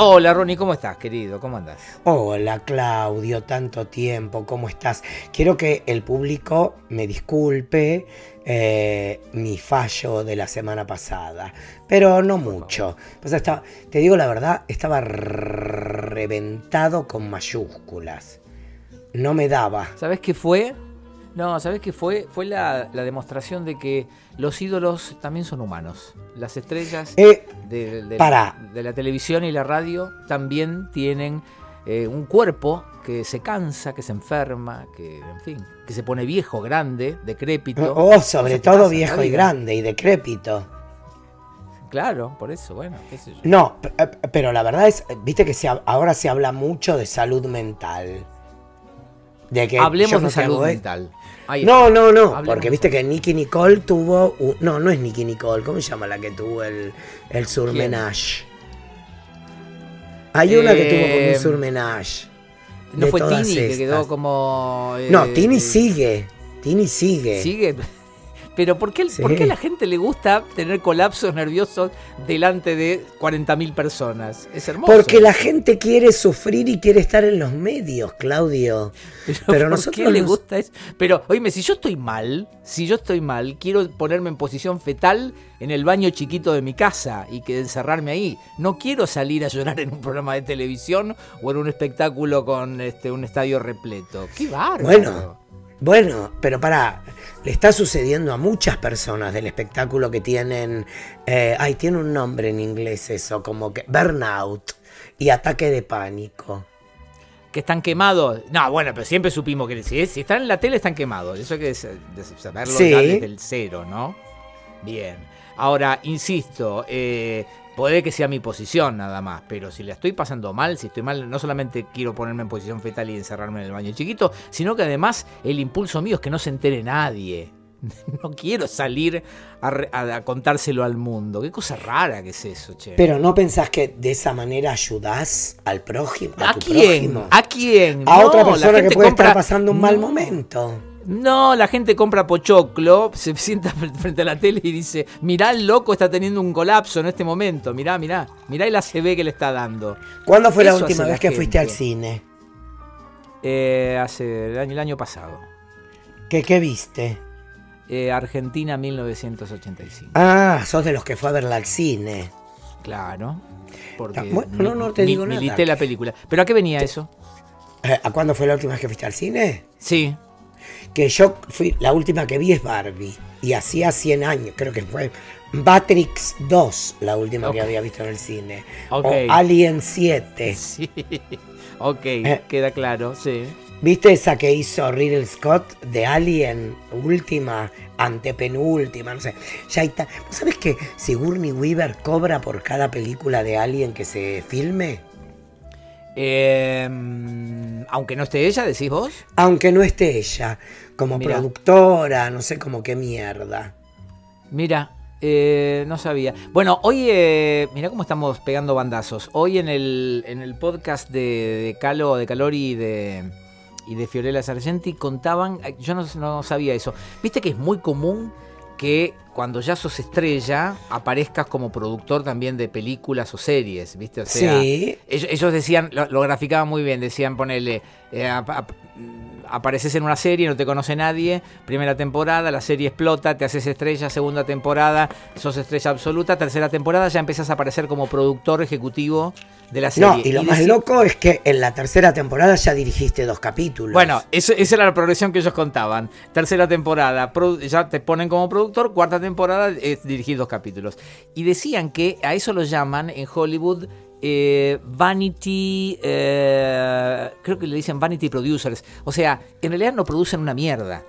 Hola Ronnie, ¿cómo estás, querido? ¿Cómo andas? Hola Claudio, tanto tiempo, ¿cómo estás? Quiero que el público me disculpe eh, mi fallo de la semana pasada, pero no mucho. Pues estaba, te digo la verdad, estaba reventado con mayúsculas. No me daba. ¿Sabes qué fue? No, ¿sabes qué fue? Fue la, demostración de que los ídolos también son humanos. Las estrellas eh, de, la televisión y la radio también tienen eh, un cuerpo que se cansa, que se enferma, que, en fin, que se pone viejo, grande, decrépito. Oh, sobre todo viejo y grande y decrépito. Claro, por eso, bueno, No, eh, pero la verdad es, viste que ahora se habla mucho de salud mental. De que Hablemos de salud mental no, no, no, porque viste que Nicky Nicole tuvo. no, no es Nicky Nicole, ¿cómo se llama la que tuvo el, el surmenage? Hay una que tuvo como un eh, surmenage. No fue Tini que quedó como. no, eh, Tini sigue. Tini sigue. Sigue. Pero ¿por qué, a la gente le gusta tener colapsos nerviosos delante de 40.000 personas? Es hermoso. Porque la gente quiere sufrir y quiere estar en los medios, Claudio. Pero, ¿por qué le gusta eso? Pero, oíme, si yo estoy mal, si yo estoy mal, quiero ponerme en posición fetal en el baño chiquito de mi casa y que encerrarme ahí. No quiero salir a llorar en un programa de televisión o en un espectáculo con este, un estadio repleto. ¡Qué bárbaro! Bueno. Bueno, pero para, le está sucediendo a muchas personas del espectáculo que tienen, eh, ay, tiene un nombre en inglés eso, como que burnout y ataque de pánico. Que están quemados. No, bueno, pero siempre supimos que si, si están en la tele están quemados. Eso hay que saberlo desde el cero, ¿no? Bien. Ahora, insisto, eh, Puede que sea mi posición nada más, pero si la estoy pasando mal, si estoy mal, no solamente quiero ponerme en posición fetal y encerrarme en el baño chiquito, sino que además el impulso mío es que no se entere nadie. No quiero salir a, contárselo al mundo. Qué cosa rara que es eso, che. Pero no pensás que de esa manera ayudás al prójimo. ¿A, quién? ¿A quién? A otra persona que puede estar pasando un mal momento. No, la gente compra pochoclo, se sienta frente a la tele y dice, mirá el loco está teniendo un colapso en este momento, mirá, mirá, mirá el ACB que le está dando. ¿Cuándo fue la última vez que fuiste al cine? Eh, hace el año, el año pasado. ¿Qué, qué viste? Eh, Argentina 1985. Ah, sos de los que fue a verla al cine. Claro. Porque bueno, no, no te digo nada. Milité la película. ¿Pero a qué venía eso? Eh, ¿A cuándo fue la última vez que fuiste al cine? Sí que yo fui, la última que vi es Barbie, y hacía 100 años, creo que fue Matrix 2, la última que había visto en el cine, o Alien 7. Sí. Ok, eh. queda claro, sí. ¿Viste esa que hizo Riddle Scott de Alien, última, antepenúltima, no sé? Ya está. ¿Sabes que Sigourney Weaver cobra por cada película de Alien que se filme? Em, aunque no esté ella, decís vos. Aunque no esté ella, como productora, no sé como qué mierda. Mira, eh, no sabía. Bueno, hoy, eh, mira cómo estamos pegando bandazos. Hoy en el, en el podcast de, Calo, de Calori y de, y de Fiorella Sargenti contaban, yo no, no sabía eso. Viste que es muy común que cuando ya sos estrella aparezcas como productor también de películas o series, ¿viste? O sea, sí. ellos, decían, lo, graficaban muy bien, decían ponerle, eh, apareces en una serie, no te conoce nadie, primera temporada, la serie explota, te haces estrella, segunda temporada, sos estrella absoluta, tercera temporada ya empiezas a aparecer como productor ejecutivo de la serie. No, y lo más loco es que en la tercera temporada ya dirigiste dos capítulos. Bueno, esa era la progresión que ellos contaban. Tercera temporada, ya te ponen como productor, cuarta temporada es dirigir dos capítulos. Y decían que a eso lo llaman en Hollywood eh, Vanity, eh, creo que le dicen Vanity Producers. O sea, en realidad no producen una mierda.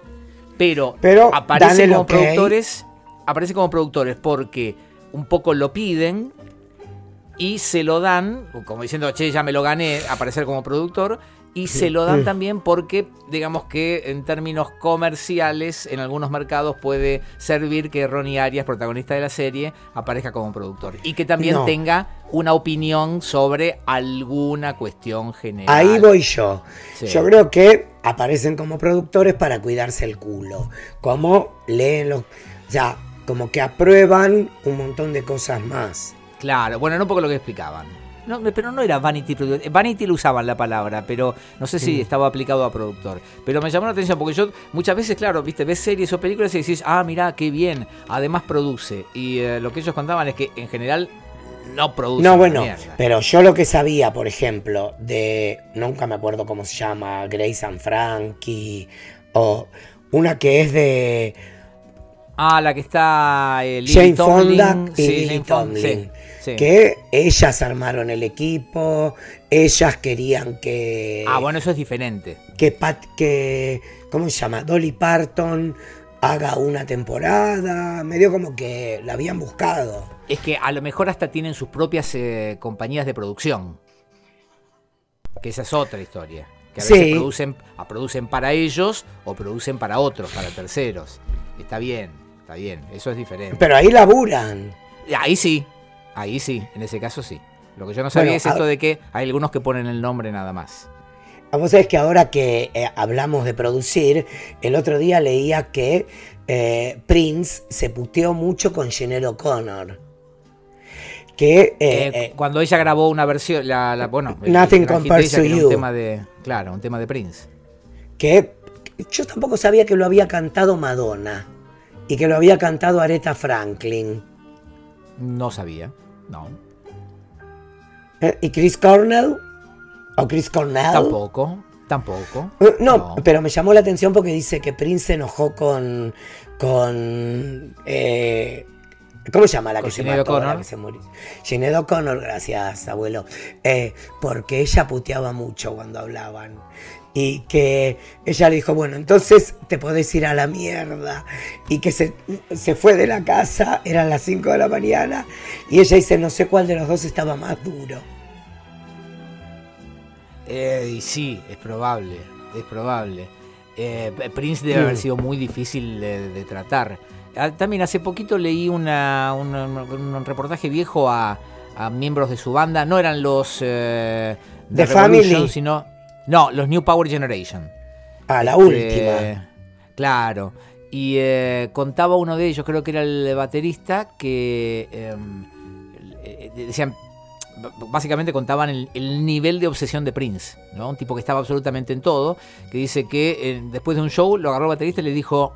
Pero, pero aparecen como productores. Aparecen como productores porque un poco lo piden y se lo dan, como diciendo, che, ya me lo gané, aparecer como productor y se lo dan también porque, digamos que en términos comerciales, en algunos mercados puede servir que Ronnie Arias, protagonista de la serie, aparezca como productor. Y que también tenga una opinión sobre alguna cuestión general. Ahí voy yo. Yo creo que aparecen como productores para cuidarse el culo. Como leen los. Ya, como que aprueban un montón de cosas más. Claro, bueno, no un poco lo que explicaban. No, pero no era Vanity Productor. Vanity lo usaban la palabra, pero no sé si estaba aplicado a productor. Pero me llamó la atención porque yo muchas veces, claro, viste, ves series o películas y decís, ah, mira, qué bien. Además produce. Y eh, lo que ellos contaban es que en general no produce. No, bueno, pero yo lo que sabía, por ejemplo, de. Nunca me acuerdo cómo se llama, Grace and Frankie. O una que es de. Ah, la que está. Eh, Jane Fonda y sí, Tomlin. Que ellas armaron el equipo, ellas querían que. Ah, bueno, eso es diferente. Que, Pat, que ¿cómo se llama? Dolly Parton haga una temporada. Medio como que la habían buscado. Es que a lo mejor hasta tienen sus propias eh, compañías de producción. Que esa es otra historia. Que a veces producen, producen para ellos o producen para otros, para terceros. Está bien, está bien, eso es diferente. Pero ahí laburan. Ahí sí, Ahí sí, en ese caso sí. Lo que yo no sabía es esto de que hay algunos que ponen el nombre nada más. Vos sabés que ahora que eh, hablamos de producir, el otro día leía que eh, Prince se puteó mucho con Sinead O'Connor. Que, eh, cuando ella grabó una versión, la, bueno, Nothing Compares to You. Un tema de, claro, un tema de Prince. Que yo tampoco sabía que lo había cantado Madonna y que lo había cantado Aretha Franklin. No sabía. No. Eh, ¿Y Chris Cornell? ¿O Chris Cornell? Tampoco, tampoco. Eh, no, pero me llamó la atención porque dice que Prince se enojó con. con. Eh, ¿Cómo se llama la que se mató? La que se murió. Sinead O'Connor, gracias, abuelo. porque ella puteaba mucho cuando hablaban y que ella le dijo, bueno, entonces te podés ir a la mierda. Y que se, fue de la casa, eran las 5 de la mañana, y ella dice, no sé cuál de los dos estaba más duro. Eh, y sí, es probable, es probable. Eh, Prince debe haber sido muy difícil de, tratar. Ah, también hace poquito leí una, un reportaje viejo a, miembros de su banda, no eran los... Eh, de Family. sino no, los New Power Generation. Ah, la última. Claro. Y eh, contaba uno de ellos, creo que era el baterista, que em, eh, decían, básicamente contaban el, nivel de obsesión de Prince, ¿no? Un tipo que estaba absolutamente en todo, que dice que eh, después de un show lo agarró el baterista y le dijo,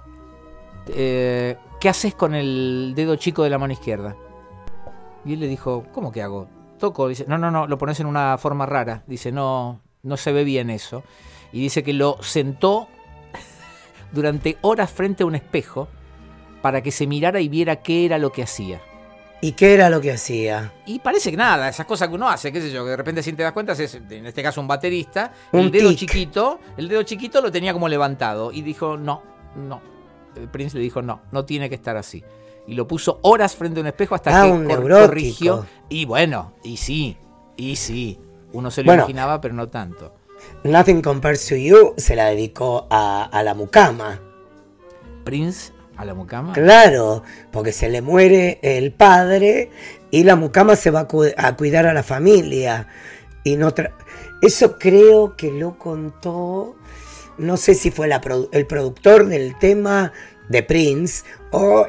¿qué haces con el dedo chico de la mano izquierda? Y él le dijo, ¿cómo que hago? Toco. Dice, no, no, no, lo pones en una forma rara. Dice, no, no se ve bien eso. Y dice que lo sentó durante horas frente a un espejo para que se mirara y viera qué era lo que hacía. ¿Y qué era lo que hacía? Y parece que nada, esas cosas que uno hace, qué sé yo, que de repente sin te das cuenta, es, en este caso un baterista, el dedo chiquito, el dedo chiquito lo tenía como levantado y dijo, no, no. El Prince le dijo, no, no tiene que estar así. Y lo puso horas frente a un espejo hasta ah, que corrigió. Y bueno, y sí, y sí. Uno se lo imaginaba, pero no tanto. Nothing Compares to You se la dedicó a, la mucama. ¿Prince a la mucama? Claro, porque se le muere el padre y la mucama se va a, cuidar a la familia. Y no Eso creo que lo contó, no sé si fue el productor del tema de Prince o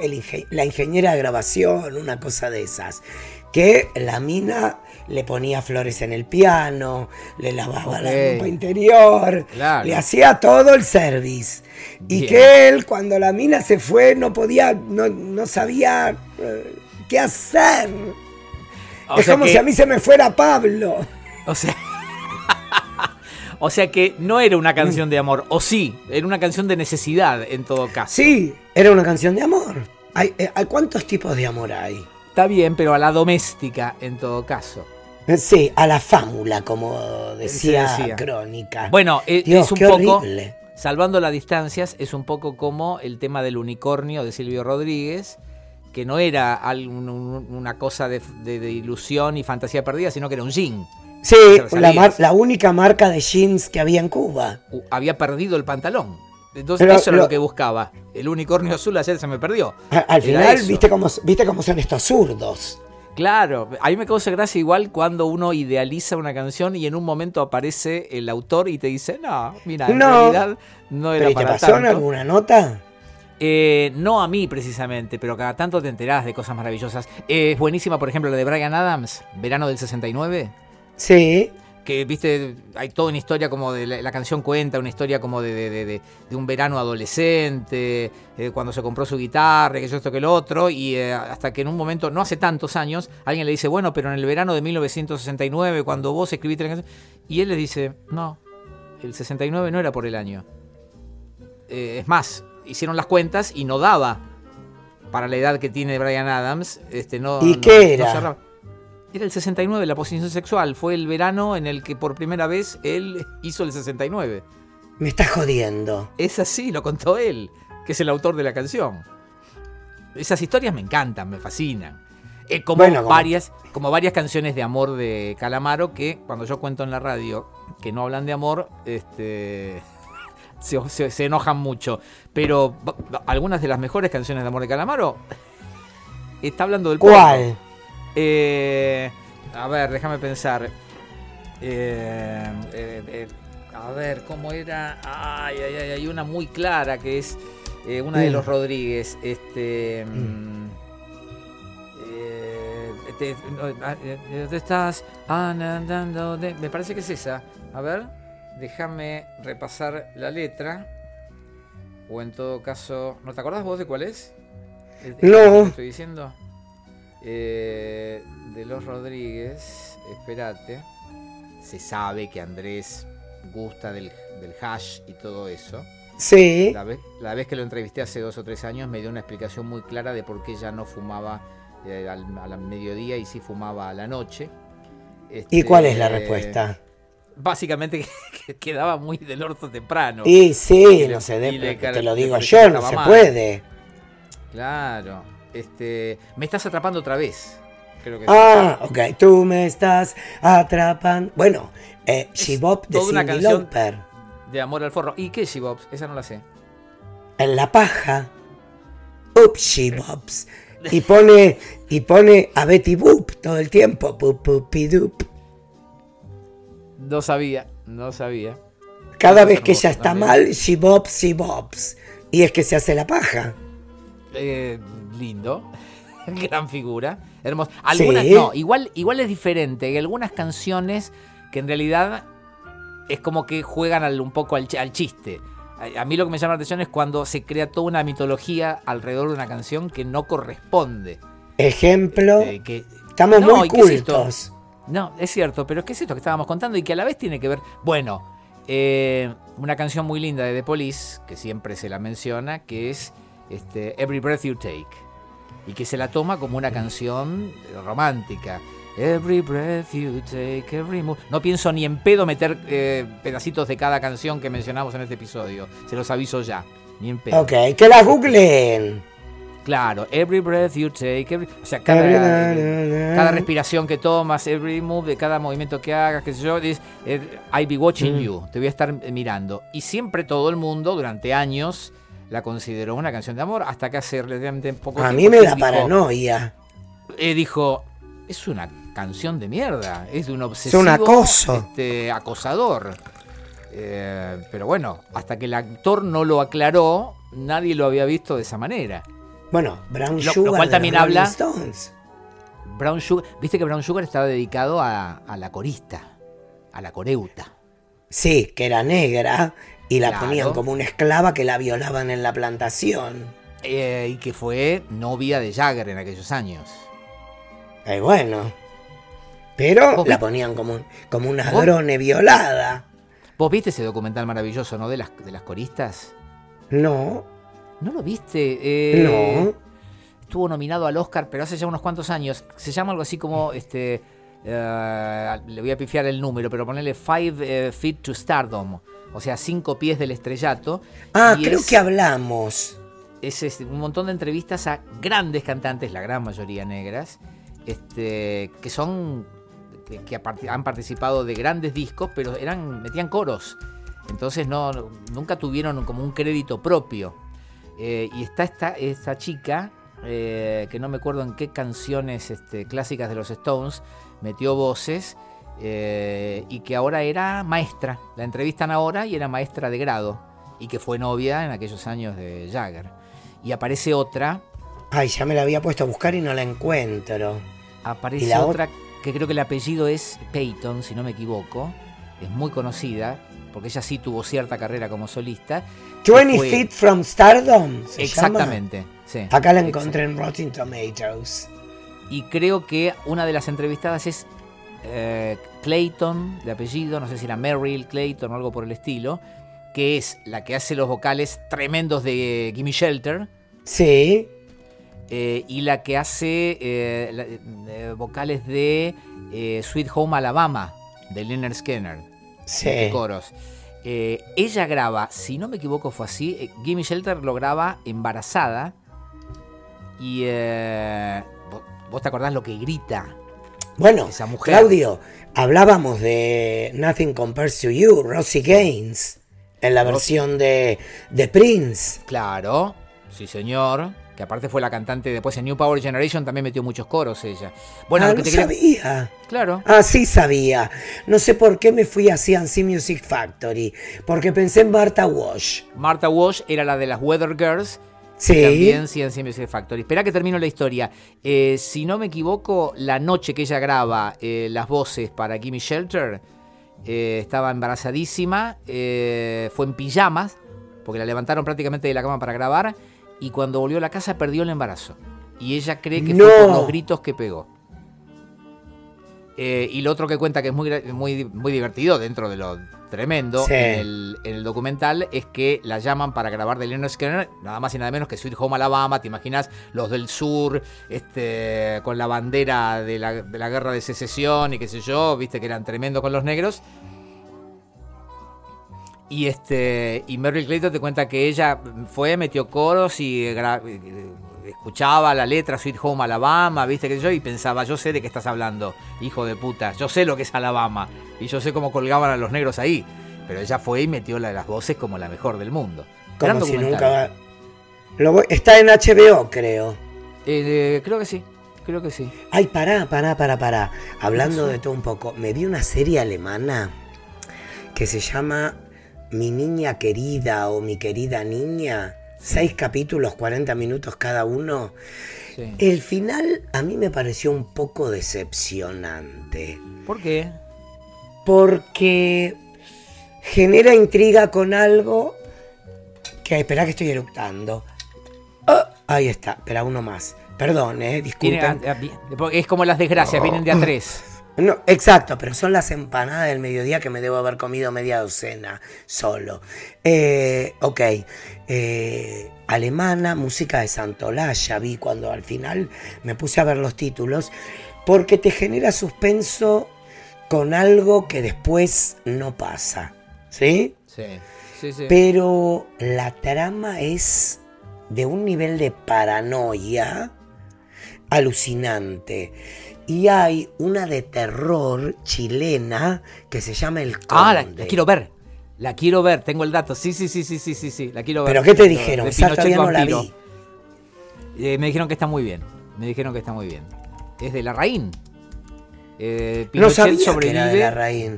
la ingeniera de grabación, una cosa de esas. Que la mina le ponía flores en el piano, le lavaba la ropa interior, le hacía todo el service. Y que él, cuando la mina se fue, no podía, no, sabía eh, qué hacer. es como si a mí se me fuera Pablo. O sea. o sea que no era una canción de amor, o sí, era una canción de necesidad en todo caso. Sí, era una canción de amor. ¿Hay, eh, hay ¿Cuántos tipos de amor hay? Está bien, pero a la doméstica en todo caso. Sí, a la fámula, como decía, Crónica. Bueno, e- es, un poco, salvando las distancias, es un poco como el tema del unicornio de Silvio Rodríguez, que no era una cosa de, ilusión y fantasía perdida, sino que era un jean. Sí, la, única marca de jeans que había en Cuba. había perdido el pantalón. Entonces eso era lo, que buscaba. El unicornio azul ayer se me perdió. al final, viste cómo, viste cómo son estos zurdos. Claro, a mí me causa gracia igual cuando uno idealiza una canción y en un momento aparece el autor y te dice, no, mira, en realidad no era ¿Pero te pasó en alguna nota? Eh, no a mí precisamente, pero cada tanto te enterás de cosas maravillosas. es buenísima, por ejemplo, la de Brian Adams, Verano del 69. Sí. Que, viste, hay toda una historia como de la, la canción cuenta, una historia como de, de- de- un verano adolescente, eh, cuando se compró su guitarra, que yo esto que lo otro, y eh, hasta que en un momento, no hace tantos años, alguien le dice, bueno, pero en el verano de 1969, cuando vos escribiste la canción, y él le dice, no, el 69 no era por el año. Eh, es más, hicieron las cuentas y no daba para la edad que tiene Brian Adams. Este, no, ¿Y no- qué no era? cerraba. Era el 69, la posición sexual. Fue el verano en el que por primera vez él hizo el 69. Me estás jodiendo. Es así, lo contó él, que es el autor de la canción. Esas historias me encantan, me fascinan. Eh, como, Bueno, como- varias, como varias canciones de amor de Calamaro que cuando yo cuento en la radio que no hablan de amor, este, se, se- se enojan mucho. Pero algunas de las mejores canciones de amor de Calamaro está hablando del. ¿Cuál? Eh, a ver, déjame pensar. Eh, eh, eh, a ver, ¿cómo era? Ay, ay, ay, hay una muy clara que es eh, una de los Rodríguez. Este. Mm. mm, ah, ¿Dónde estás? Andando de- Me parece que es esa. A ver, déjame repasar la letra. O en todo caso. ¿No te acordás vos de cuál es? ¿Es- es No. Estoy diciendo. Eh, de los Rodríguez, espérate. Se sabe que Andrés gusta del, del hash y todo eso. Sí. La vez, la vez que lo entrevisté hace dos o tres años me dio una explicación muy clara de por qué ya no fumaba eh, al, al mediodía y sí fumaba a la noche. ¿Y cuál es la Este, respuesta? Básicamente que, que quedaba muy del orto temprano. Y sí, y le- no se dé, te lo digo yo, no se mal. puede. Claro. Este, me estás atrapando otra vez. Creo que sí. Ah, ok, tú me estás atrapando. Bueno, eh, She Bop de toda una Cyndi canción. Lauper. De amor al forro. ¿Y qué es She-Bops? Esa no la sé. En la paja. Up She Bops. Y pone, y pone a Betty Boop todo el tiempo. Pup, pupidup. No sabía, no sabía. Cada vez que ella está mal, She Bops, She Bops. Y es que se hace la paja. Eh, lindo. Gran figura. Hermoso. Algunas Sí. no, igual, igual es diferente. Hay algunas canciones que en realidad es como que juegan al- un poco al, ch- al chiste. A, a mí lo que me llama la atención es cuando se crea toda una mitología alrededor de una canción que no corresponde. Ejemplo, Eh, que, estamos no, muy ¿y qué es cultos. No, es cierto, pero es que es esto que estábamos contando y que a la vez tiene que ver. Bueno, eh, una canción muy linda de The Police, que siempre se la menciona, que es este, Every Breath You Take. Y que se la toma como una canción romántica. Every breath you take, every move. No pienso ni en pedo meter eh, pedacitos de cada canción que mencionamos en este episodio. Se los aviso ya. Ni en pedo. Ok, que la googleen. Claro, every breath you take, every- o sea, cada, cada respiración que tomas, every move, de cada movimiento que hagas, sé yo, es, eh, I be watching Mm. you, te voy a estar mirando. Y siempre todo el mundo, durante años, la consideró una canción de amor, hasta que hace relativamente poco A mí me da paranoia. eh, dijo, es una canción de mierda, es de un obsesivo un acoso. este, acosador. Eh, pero bueno, hasta que el actor no lo aclaró, nadie lo había visto de esa manera. Bueno, Brown Lo- lo Sugar. cual también habla- Stones. Brown Sugar, viste que Brown Sugar estaba dedicado a, a la corista, a la coreuta. Sí, que era negra y la Claro. ponían como una esclava que la violaban en la plantación. eh, y que fue novia de Jagger en aquellos años. Eh, bueno. Pero ¿Vos la ponían como, como una ¿Vos? drone violada. ¿Vos viste ese documental maravilloso, no? De las, de las coristas. No, ¿No lo viste? Eh, no. Estuvo nominado al Oscar, pero hace ya unos cuantos años. Se llama algo así como, este, le voy a pifiar el número, pero ponerle Five eh, Feet to Stardom. O sea, cinco pies del estrellato. Ah, creo es- que hablamos. es un montón de entrevistas a grandes cantantes, la gran mayoría negras, este, que son que, han participado de grandes discos, pero eran metían coros. Entonces no- nunca tuvieron como un crédito propio. Eh, y está esta, esta chica, eh, que no me acuerdo en qué canciones este, clásicas de los Stones, metió voces eh, y que ahora era maestra. La entrevistan ahora y era maestra de grado. Y que fue novia en aquellos años de Jagger. Y aparece otra, Ay, ya me la había puesto a buscar y no la encuentro. aparece ¿Y la otra que creo que el apellido es Peyton, si no me equivoco. Es muy conocida, porque ella sí tuvo cierta carrera como solista. 20 Feet from Stardom. ¿se Exactamente. llama? Sí, Acá la exacto. encontré en Rotten Tomatoes. Y creo que una de las entrevistadas es eh, Clayton, de apellido, no sé si era Merrill Clayton o algo por el estilo, que es la que hace los vocales tremendos de Gimme Shelter. Sí. eh, y la que hace eh, la- vocales de Sweet Home Alabama, de Leonard Skinner. Sí. coros. Ella graba, si no me equivoco fue así, Gimme Shelter lo graba embarazada. Y eh, vo- vos te acordás lo que grita. Bueno, Esa mujer. Claudio, hablábamos de Nothing Compares to You, Rosie Gaines, en la Rosie- versión de, de Prince. Claro, sí señor. Que aparte fue la cantante después en New Power Generation también metió muchos coros ella. Bueno, ah, lo que no te quería- sabía. Claro. Ah, sí sabía. No sé por qué me fui a CNC Music Factory, porque pensé en Martha Wash. Martha Wash era la de las Weather Girls. Sí. También CNC Music Factory. Espera que termino la historia. Eh, si no me equivoco, la noche que ella graba eh, las voces para Gimme Shelter, eh, estaba embarazadísima, fue en pijamas, porque la levantaron prácticamente de la cama para grabar, y cuando volvió a la casa perdió el embarazo. Y ella cree que fue por No. los gritos que pegó. Eh, y lo otro que cuenta que es muy, muy, muy divertido dentro de lo tremendo Sí. en, el, en el documental es que la llaman para grabar de Leonard Skinner, nada más y nada menos que Sweet Home Alabama, te imaginas los del sur, este, con la bandera de la, de la guerra de secesión y qué sé yo, viste que eran tremendos con los negros. Y este y Merrill Clayton te cuenta que ella fue, metió coros y escuchaba la letra Sweet Home Alabama, viste que yo y pensaba, yo sé de qué estás hablando, hijo de puta, yo sé lo que es Alabama y yo sé cómo colgaban a los negros ahí, pero ella fue y metió la de las voces como la mejor del mundo. Como si nunca... Lo voy- Está en HBO, creo. Eh, creo que sí, creo que sí. Ay, pará, pará, pará, pará. Hablando de todo un poco, me vi una serie alemana que se llama Mi niña querida o Mi querida niña. Seis capítulos, 40 minutos cada uno. sí. El final a mí me pareció un poco decepcionante. ¿Por qué? Porque genera intriga con algo que... Espera que estoy eructando. Ah, ahí está, espera uno más. Perdón, eh, disculpen. es como las desgracias, vienen de a tres. No, exacto, pero son las empanadas del mediodía que me debo haber comido media docena solo. Eh, ok, eh, alemana, música de Santolaya, vi cuando al final me puse a ver los títulos, porque te genera suspenso con algo que después no pasa, ¿sí? Sí, sí, sí. Pero la trama es de un nivel de paranoia alucinante. Y hay una de terror chilena que se llama El Conde. Ah, la, la quiero ver. La quiero ver, tengo el dato. Sí, sí, sí, sí, sí, sí, sí. La quiero ver. ¿Pero qué te dijeron? Todavía no la vi. Eh, me dijeron que está muy bien. Me dijeron que está muy bien. Es de Larraín. Eh, No sabía que sobrevive. era de la raíz.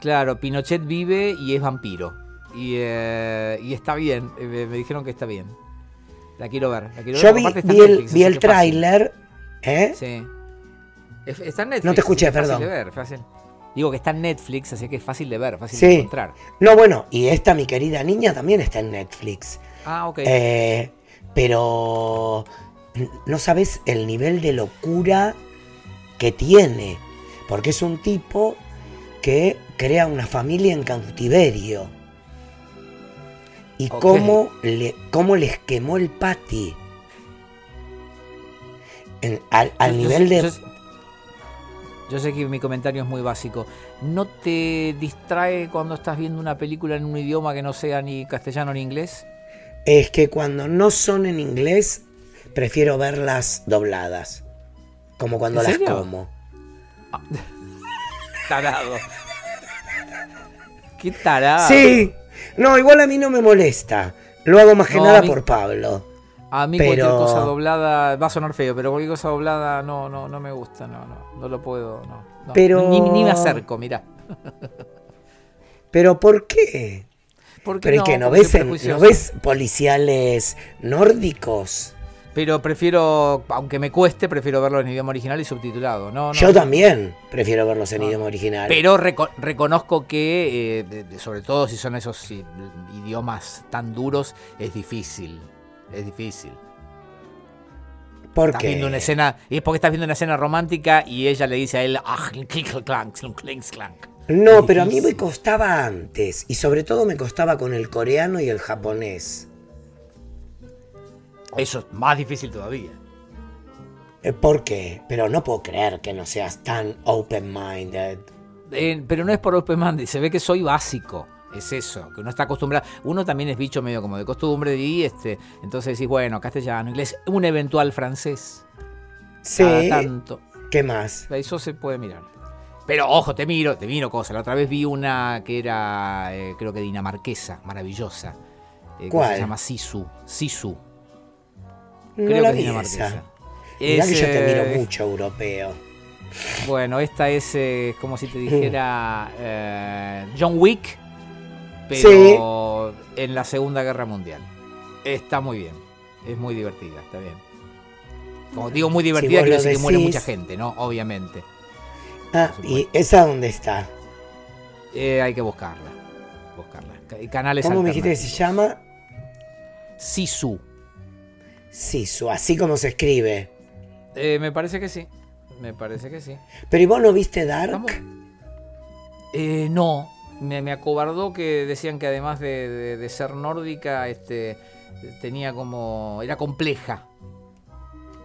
Claro, Pinochet vive y es vampiro. Y, eh, y está bien. eh, me, me dijeron que está bien. La quiero ver. La quiero Yo ver. vi, Aparte el, Netflix, vi el que fácil. tráiler. ¿eh? Sí. Es- Está en Netflix. No te escuché, que fácil perdón. de ver, fácil. Digo que está en Netflix, así que es fácil de ver, fácil Sí. de encontrar. No, bueno, y esta, mi querida niña, también está en Netflix. Ah, ok. Eh, pero no sabes el nivel de locura que tiene. Porque es un tipo que crea una familia en cautiverio. Y cómo, le, cómo les quemó el pati. En- al al Yo- yo nivel de... Yo, yo sé que mi comentario es muy básico. ¿No te distrae cuando estás viendo una película en un idioma que no sea ni castellano ni inglés? Es que cuando no son en inglés, prefiero verlas dobladas. Como cuando ¿En las serio? como. Tarado. Qué tarado. Sí, no, igual a mí no me molesta. Lo hago más que No, nada mí- por Pablo. A mí Pero- cualquier cosa doblada va a sonar feo, pero cualquier cosa doblada no, no, no me gusta, no, no, no lo puedo, no. no. Pero- Ni, ni me acerco, mirá. Pero ¿por qué? ¿Por qué Pero ¿y que no Porque ves, en- no ves policiales nórdicos? Pero prefiero, aunque me cueste, prefiero verlo en idioma original y subtitulado. No, no. Yo también prefiero verlos en No. idioma original. Pero reco- reconozco que, eh, de- de- sobre todo si son esos idiomas tan duros, es difícil. Es difícil. ¿Por Estás qué? viendo una escena, y es porque estás viendo una escena romántica y ella le dice a él, "Ah, clink, clank, clink, clink, clank". No, pero a mí me costaba antes. Y sobre todo me costaba con el coreano y el japonés. Eso es más difícil todavía. Eh, ¿Por qué? Pero no puedo creer que no seas tan open-minded. Eh, pero no es por Open Monday, se ve que soy básico. Es eso, que uno está acostumbrado. Uno también es bicho medio como de costumbre y este. Entonces decís, bueno, castellano, inglés, un eventual francés. Sí. Cada tanto. ¿Qué más? Eso se puede mirar. Pero ojo, te miro, te miro cosas. La otra vez vi una que era, eh, creo que dinamarquesa, maravillosa. eh, que ¿Cuál? se llama Sisu. Sisu. No Creo la que es dinamarquesa. esa. Mirá Es, que yo te miro mucho europeo. Bueno, esta es eh, como si te dijera eh, John Wick, pero en la Segunda Guerra Mundial. Está muy bien, es muy divertida, está bien. Como digo muy divertida, vos quiero decir que muere decís. mucha gente, ¿no? Obviamente. Ah, ¿y esa dónde está? Eh, hay que buscarla. buscarla. Ca- Canales ¿Cómo me dijiste que se llama? Sisu. Sisu, así como se escribe. Eh, me parece que sí. Me parece que sí. Pero ¿y vos no viste Dark? Eh, no, me, me acobardó que decían que además de, de- de ser nórdica, este, tenía como. era compleja.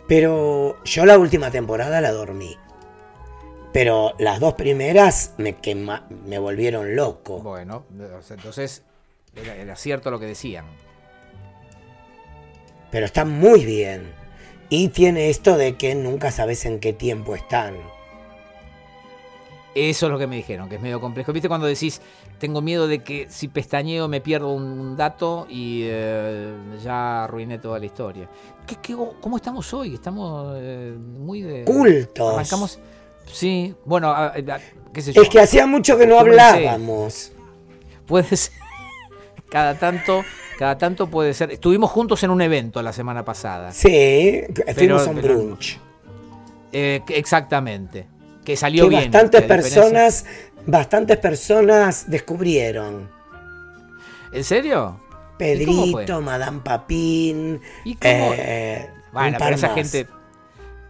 Pero yo la última temporada la dormí. Pero las dos primeras me, quema- me volvieron loco. Bueno, entonces era, era cierto lo que decían. Pero está muy bien. Y tiene esto de que nunca sabes en qué tiempo están. Eso es lo que me dijeron, que es medio complejo. ¿Viste cuando decís, tengo miedo de que si pestañeo me pierdo un, dato y eh, ya arruiné toda la historia? ¿Qué, qué- cómo estamos hoy? Estamos eh, muy de... Cultos. Arrancamos... Sí, bueno, a- a- qué sé yo. Es que hacía mucho que no hablábamos. Puede ser. Cada tanto, cada tanto puede ser. Estuvimos juntos en un evento la semana pasada. Sí, un pero- brunch. Eh, exactamente. Que salió Que bien. bastantes personas, bastantes personas descubrieron. ¿En serio? Pedrito, Madame Papín. ¿Y cómo? eh, bueno, pero esa más. gente.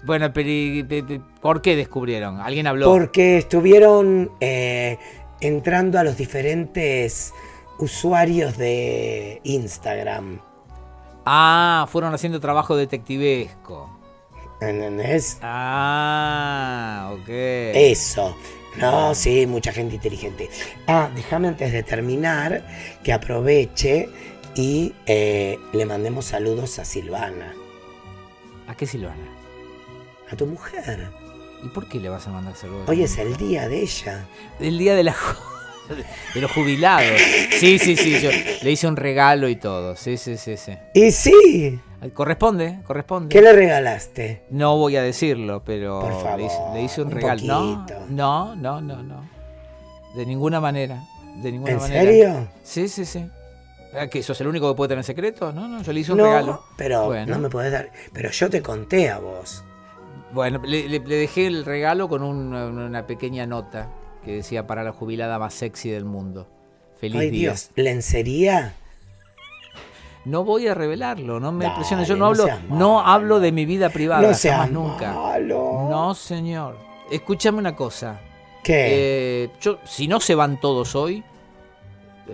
Bueno, pero ¿y- pe- pe- ¿por qué descubrieron? ¿Alguien habló? Porque estuvieron eh, entrando a los diferentes usuarios de Instagram. Ah, fueron haciendo trabajo detectivesco. ¿Entendés? Ah, ok. Eso. No, sí, mucha gente inteligente. Ah, déjame antes de terminar que aproveche y eh, le mandemos saludos a Silvana, ¿A qué Silvana? a tu mujer. ¿Y por qué le vas a mandar saludos? Hoy es el día de ella. El día de la de los jubilados. Sí, sí, sí. Yo le hice un regalo y todo. Sí, sí, sí, sí. Y sí, Corresponde, corresponde. ¿qué le regalaste? No voy a decirlo, pero Por favor, le, hice, le hice un, un regalo. No, poquito. no, no, no, no. De ninguna manera. De ninguna ¿En manera. serio? Sí, sí, sí. Ah, ¿Que sos el único que puede tener secreto? No, no, yo le hice un no, regalo. pero Bueno. no me podés dar. Pero yo te conté a vos. Bueno, le, le- le dejé el regalo con un- una pequeña nota que decía para la jubilada más sexy del mundo. Feliz Ay día. Dios, ¿lencería? No voy a revelarlo, no me Dale, presiones. Yo no hablo, no hablo de mi vida privada, No jamás nunca. malo. No, señor. Escúchame una cosa. ¿Qué? Eh, yo, si no se van todos hoy,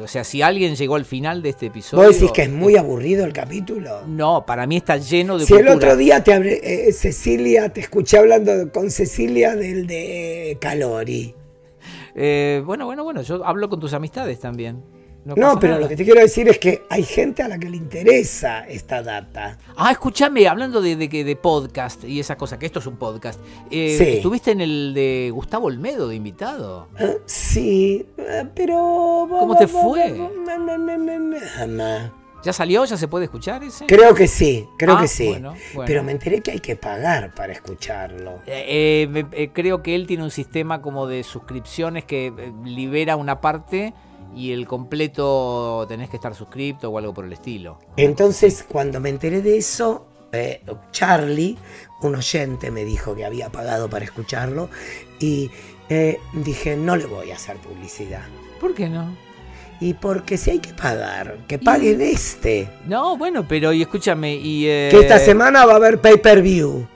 o sea, si alguien llegó al final de este episodio. ¿Vos decís que es muy aburrido el capítulo? No, para mí está lleno de Si el otro día te hablé- eh, Cecilia, te escuché hablando con Cecilia del de Calori. Eh, bueno, bueno, bueno, yo hablo con tus amistades también. No, pero nada. lo que te quiero decir es que hay gente a la que le interesa esta data. Ah, escúchame, hablando de, de, que- de podcast y esa cosa, que esto es un podcast. eh, Sí. ¿Estuviste en el de Gustavo Olmedo de invitado? Sí, pero... ¿Cómo te fue? ¿Ya salió? ¿Ya se puede escuchar ese? Creo que sí, creo Ah, que sí. bueno, bueno. Pero me enteré que hay que pagar para escucharlo. Eh, eh, creo que él tiene un sistema como de suscripciones que libera una parte y el completo tenés que estar suscripto o algo por el estilo. Entonces, cuando me enteré de eso, eh, Charlie, un oyente, me dijo que había pagado para escucharlo y eh, dije, no le voy a hacer publicidad. ¿Por qué no? Y porque si hay que pagar, que paguen este. No, bueno, pero y escúchame, y... eh, Que esta semana va a haber pay-per-view.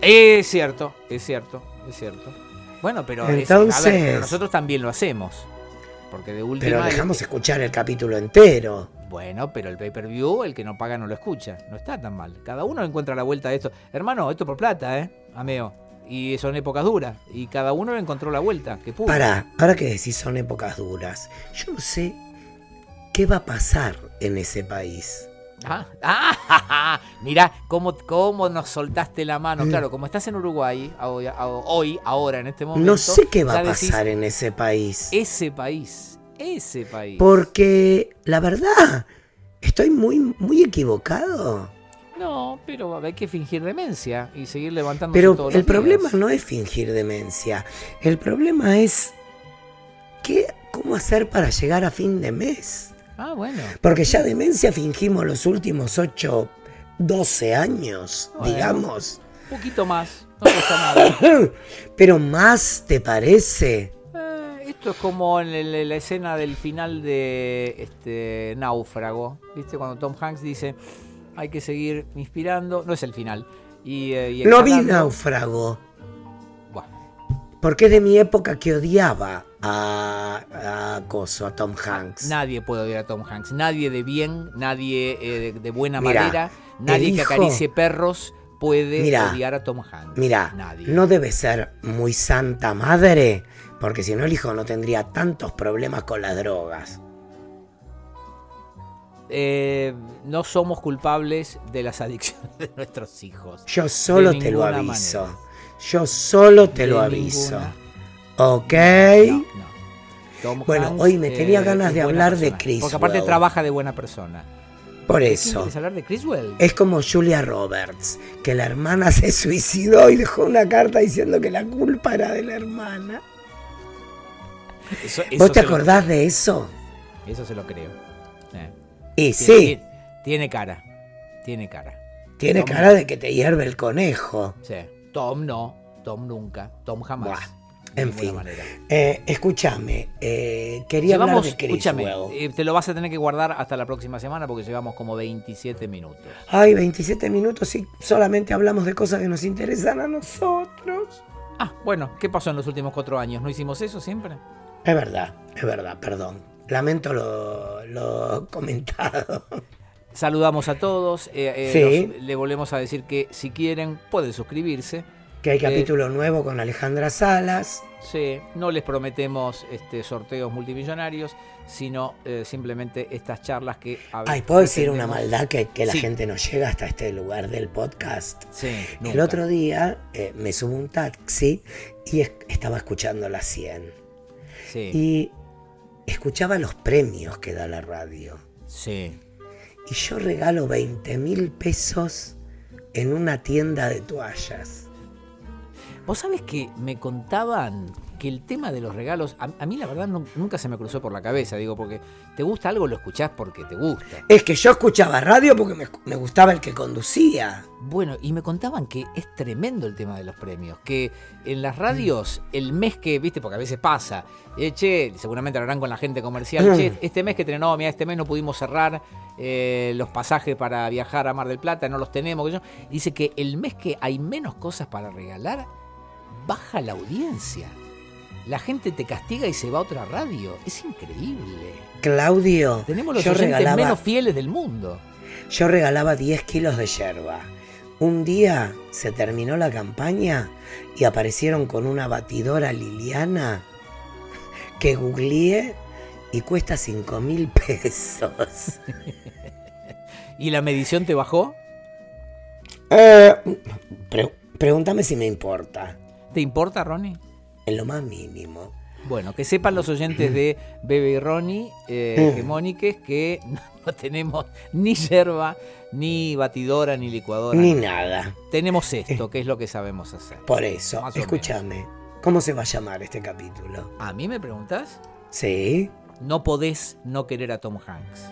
Es cierto, es cierto, es cierto. Bueno, pero, es- a ver, Entonces- pero nosotros también lo hacemos. Porque de última... Pero dejamos escuchar el capítulo entero. Bueno, pero el pay-per-view, el que no paga no lo escucha. No está tan mal. Cada uno encuentra la vuelta de esto. Hermano, esto por plata, ¿eh? Ameo. Y son épocas duras. Y cada uno le encontró la vuelta. Que. Para, ahora que decís son épocas duras, yo no sé qué va a pasar en ese país. Ah, ah, mirá cómo, cómo nos soltaste la mano. Mm. Claro, como estás en Uruguay, hoy, hoy, ahora, en este momento. No sé qué va a decís, pasar en ese país. Ese país, ese país. Porque la verdad, estoy muy, muy equivocado. No, pero hay que fingir demencia y seguir levantando Pero todos el los días. problema no es fingir demencia. El problema es qué, cómo hacer para llegar a fin de mes. Ah, bueno. Porque ya demencia fingimos los últimos 8, 12 años, Bueno. digamos. Un poquito más. No cuesta nada. Pero más, ¿te parece? Eh, esto es como en el- la escena del final de este Náufrago, ¿viste? Cuando Tom Hanks dice, hay que seguir inspirando, no es el final. Y, eh, y No vi náufrago. Buah, Porque es de mi época que odiaba a, a Coso, a Tom Hanks. Nadie puede odiar a Tom Hanks, nadie de bien, nadie eh, de, de buena Mira, manera, nadie que acaricie perros puede Mira, odiar a Tom Hanks. Mira, nadie. no debe ser muy santa madre, porque si no el hijo no tendría tantos problemas con las drogas. Eh, no somos culpables de las adicciones de nuestros hijos. Yo solo te lo aviso. manera. Yo solo te De lo aviso. ninguna. ¿Ok? No, no. Tom Bueno, Hanks, hoy me tenía ganas de hablar de persona, Porque aparte trabaja de buena persona. Por ¿Qué eso. ¿Quieres hablar de Criswell? Es como Julia Roberts, que la hermana se suicidó y dejó una carta diciendo que la culpa era de la hermana. Eso- eso ¿Vos te acordás de eso? Eso se lo creo. Eh, Y tiene- sí, Tiene, tiene cara. Tiene cara. tiene Tom- cara de que te hierve el conejo. Sí. Tom no. Tom nunca. Tom jamás. Buah, en fin. Eh, escúchame, eh, quería hablar Llevamos, de escúchame, eh, te lo vas a tener que guardar hasta la próxima semana porque llevamos como 27 minutos. Ay, 27 minutos y solamente hablamos de cosas que nos interesan a nosotros. Ah, bueno, ¿qué pasó en los últimos cuatro años? ¿No hicimos eso siempre? Es verdad, es verdad, perdón. Lamento lo, lo comentado. Saludamos a todos. Sí. los- le volvemos a decir que si quieren pueden suscribirse. Que hay Eh, capítulo nuevo con Alejandra Salas. Sí, no les prometemos este, sorteos multimillonarios, sino eh, simplemente estas charlas que... a Ay, ¿puedo decir una maldad que, que la Sí. gente no llega hasta este lugar del podcast? Sí, El otro día eh, me subo un taxi y es- estaba escuchando la 100. Sí, Y escuchaba los premios que da la radio. sí. Y yo regalo 20 mil pesos en una tienda de toallas. Vos sabés que me contaban que el tema de los regalos, a, a mí la verdad no- nunca se me cruzó por la cabeza, digo, porque te gusta algo, lo escuchás porque te gusta. Es que yo escuchaba radio porque me, me gustaba el que conducía. Bueno, y me contaban que es tremendo el tema de los premios, que en las radios el mes que, viste, porque a veces pasa, eh, che, seguramente lo harán con la gente comercial, Mm. che, este mes que tenemos, mira, este mes no pudimos cerrar eh, los pasajes para viajar a Mar del Plata, no los tenemos, que yo. dice que el mes que hay menos cosas para regalar, baja la audiencia. La gente te castiga y se va a otra radio. Es increíble. Claudio, Tenemos los yo regalaba, menos fieles del mundo. yo regalaba 10 kilos de yerba. Un día se terminó la campaña y aparecieron con una batidora Liliana que googleé y cuesta 5 mil pesos. ¿Y la medición te bajó? Eh, pre- pregúntame si me importa. ¿Te importa, Ronnie? En lo más mínimo. Bueno, que sepan los oyentes de Bebe y Ronnie, eh, Mm. hegemóniques, que no tenemos ni yerba, ni batidora, ni licuadora. Ni nada. Tenemos esto, que es lo que sabemos hacer. Por eso, escúchame. ¿Cómo se va a llamar este capítulo? ¿A mí me preguntas? ¿Sí? No podés no querer a Tom Hanks.